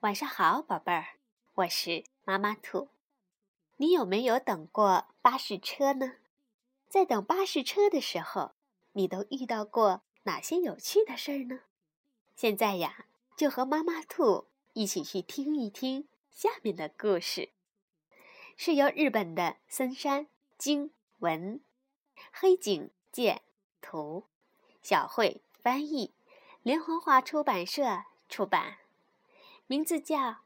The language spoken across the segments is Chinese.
晚上好，宝贝儿，我是妈妈兔。你有没有等过巴士车呢？在等巴士车的时候，你都遇到过哪些有趣的事儿呢？现在呀，就和妈妈兔一起去听一听下面的故事，是由日本的森山经文、黑井健图、小慧翻译，连环画出版社出版。名字叫《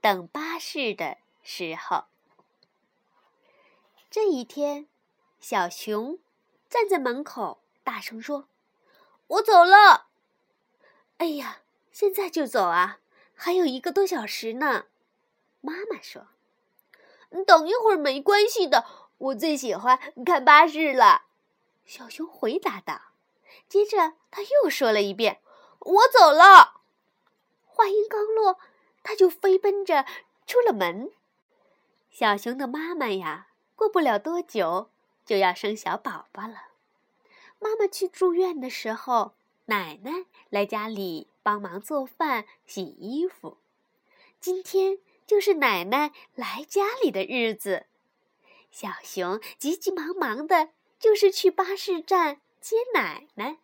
等巴士的时候》。这一天，小熊站在门口，大声说：“我走了。”“哎呀，现在就走啊？还有一个多小时呢。”妈妈说。“等一会儿没关系的，我最喜欢看巴士了。”小熊回答道。接着他又说了一遍：“我走了。”话音刚落，他就飞奔着出了门。小熊的妈妈呀，过不了多久就要生小宝宝了。妈妈去住院的时候，奶奶来家里帮忙做饭、洗衣服。今天就是奶奶来家里的日子，小熊急急忙忙的，就是去巴士站接奶奶。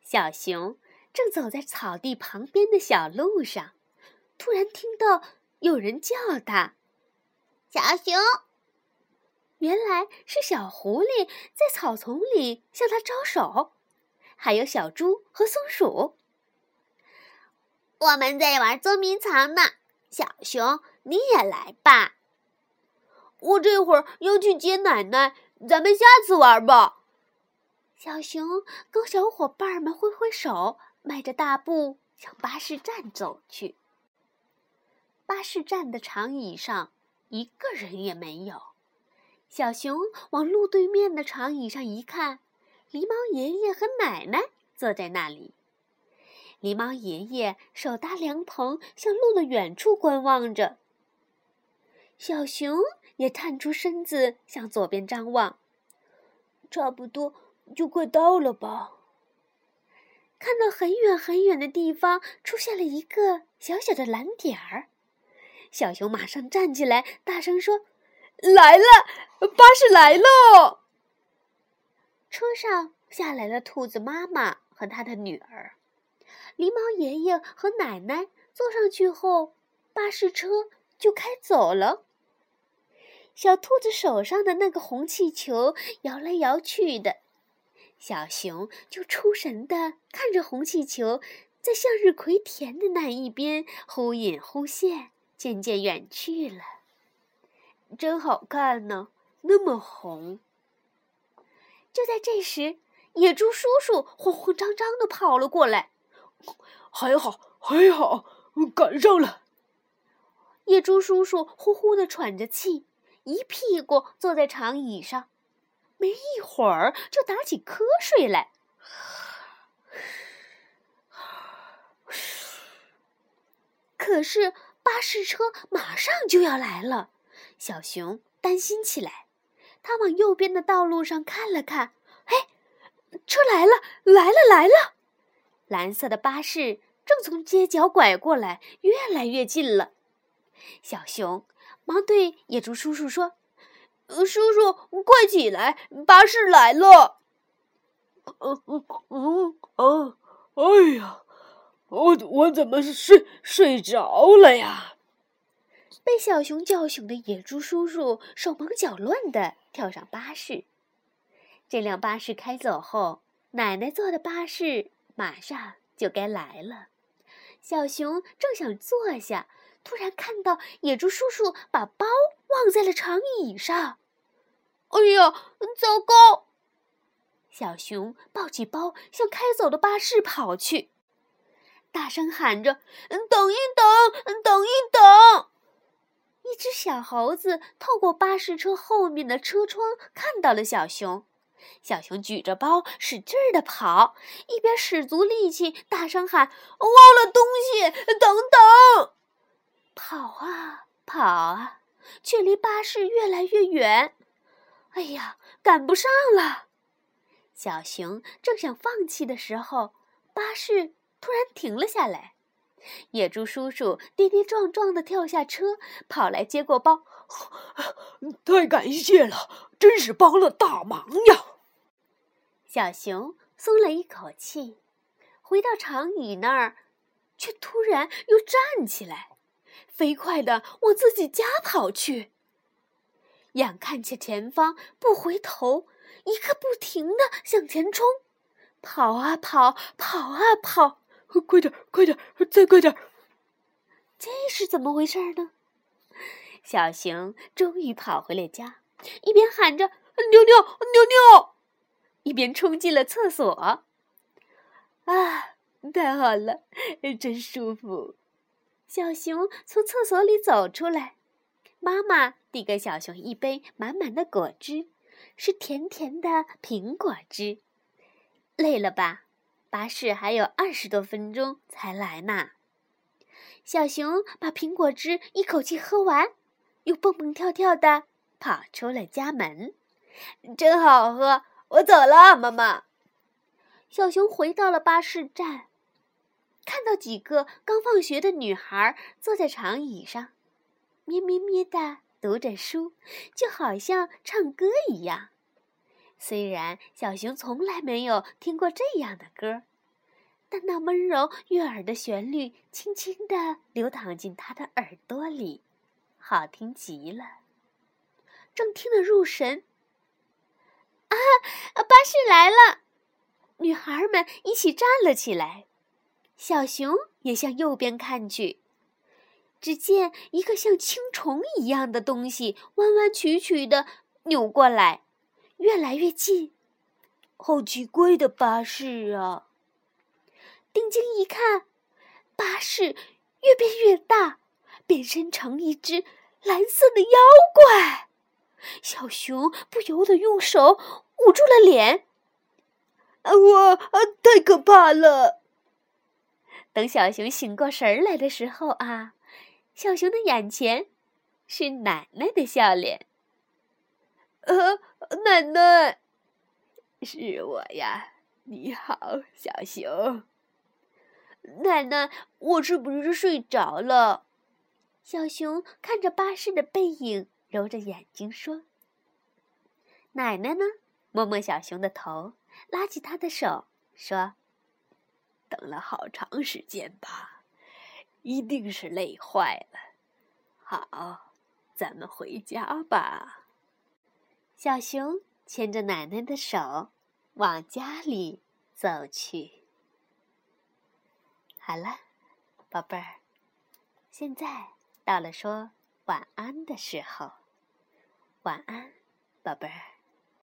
小熊。正走在草地旁边的小路上，突然听到有人叫他：“小熊。”原来是小狐狸在草丛里向他招手，还有小猪和松鼠。我们在玩捉迷藏呢，小熊，你也来吧。我这会儿要去接奶奶，咱们下次玩吧。小熊跟小伙伴们挥挥手。迈着大步向巴士站走去。巴士站的长椅上一个人也没有。小熊往路对面的长椅上一看，狸猫爷爷和奶奶坐在那里。狸猫爷爷手搭凉棚，向路的远处观望着。小熊也探出身子向左边张望，差不多就快到了吧。看到很远很远的地方出现了一个小小的蓝点儿，小熊马上站起来，大声说：“来了，巴士来喽！”车上下来了兔子妈妈和他的女儿，狸猫爷爷和奶奶坐上去后，巴士车就开走了。小兔子手上的那个红气球摇来摇去的。小熊就出神的看着红气球在向日葵田的那一边忽隐忽现，渐渐远去了。真好看呢，那么红。就在这时，野猪叔叔慌慌张张的跑了过来。还好，还好，赶上了。野猪叔叔呼呼的喘着气，一屁股坐在长椅上。没一会儿就打起瞌睡来。可是巴士车马上就要来了，小熊担心起来。他往右边的道路上看了看，哎，车来了，来了，来了！蓝色的巴士正从街角拐过来，越来越近了。小熊忙对野猪叔叔说。叔叔，快起来！巴士来了。嗯嗯嗯啊！哎呀，我我怎么睡睡着了呀？被小熊叫醒的野猪叔叔手忙脚乱的跳上巴士。这辆巴士开走后，奶奶坐的巴士马上就该来了。小熊正想坐下。突然看到野猪叔叔把包忘在了长椅上，哎呀，糟糕！小熊抱起包向开走的巴士跑去，大声喊着：“等一等，等一等！”一只小猴子透过巴士车后面的车窗看到了小熊，小熊举着包使劲儿的跑，一边使足力气大声喊：“忘了东西，等等！”跑啊跑啊，却离巴士越来越远。哎呀，赶不上了！小熊正想放弃的时候，巴士突然停了下来。野猪叔叔跌跌撞撞地跳下车，跑来接过包。太感谢了，真是帮了大忙呀！小熊松了一口气，回到长椅那儿，却突然又站起来，飞快地往自己家跑去。眼看着前方，不回头，一刻不停地向前冲，跑啊跑，跑啊跑，快点，快点，再快点！这是怎么回事呢？小熊终于跑回了家，一边喊着“尿尿，尿尿”，一边冲进了厕所。啊，太好了，真舒服！小熊从厕所里走出来，妈妈递给小熊一杯满满的果汁，是甜甜的苹果汁。累了吧？巴士还有二十多分钟才来呢。小熊把苹果汁一口气喝完。又蹦蹦跳跳的跑出了家门，真好喝！我走了，妈妈。小熊回到了巴士站，看到几个刚放学的女孩坐在长椅上，咩咩咩的读着书，就好像唱歌一样。虽然小熊从来没有听过这样的歌，但那温柔悦耳的旋律轻轻地流淌进他的耳朵里。好听极了，正听得入神。啊，巴士来了！女孩们一起站了起来，小熊也向右边看去，只见一个像青虫一样的东西弯弯曲曲的扭过来，越来越近。好奇怪的巴士啊！定睛一看，巴士越变越大。变身成一只蓝色的妖怪，小熊不由得用手捂住了脸。啊，我啊，太可怕了！等小熊醒过神来的时候啊，小熊的眼前是奶奶的笑脸。呃，奶奶，是我呀！你好，小熊。奶奶，我是不是睡着了？小熊看着巴士的背影，揉着眼睛说：“奶奶呢？”摸摸小熊的头，拉起他的手说：“等了好长时间吧，一定是累坏了。好，咱们回家吧。”小熊牵着奶奶的手往家里走去。好了，宝贝儿，现在。到了说晚安的时候，晚安，宝贝儿。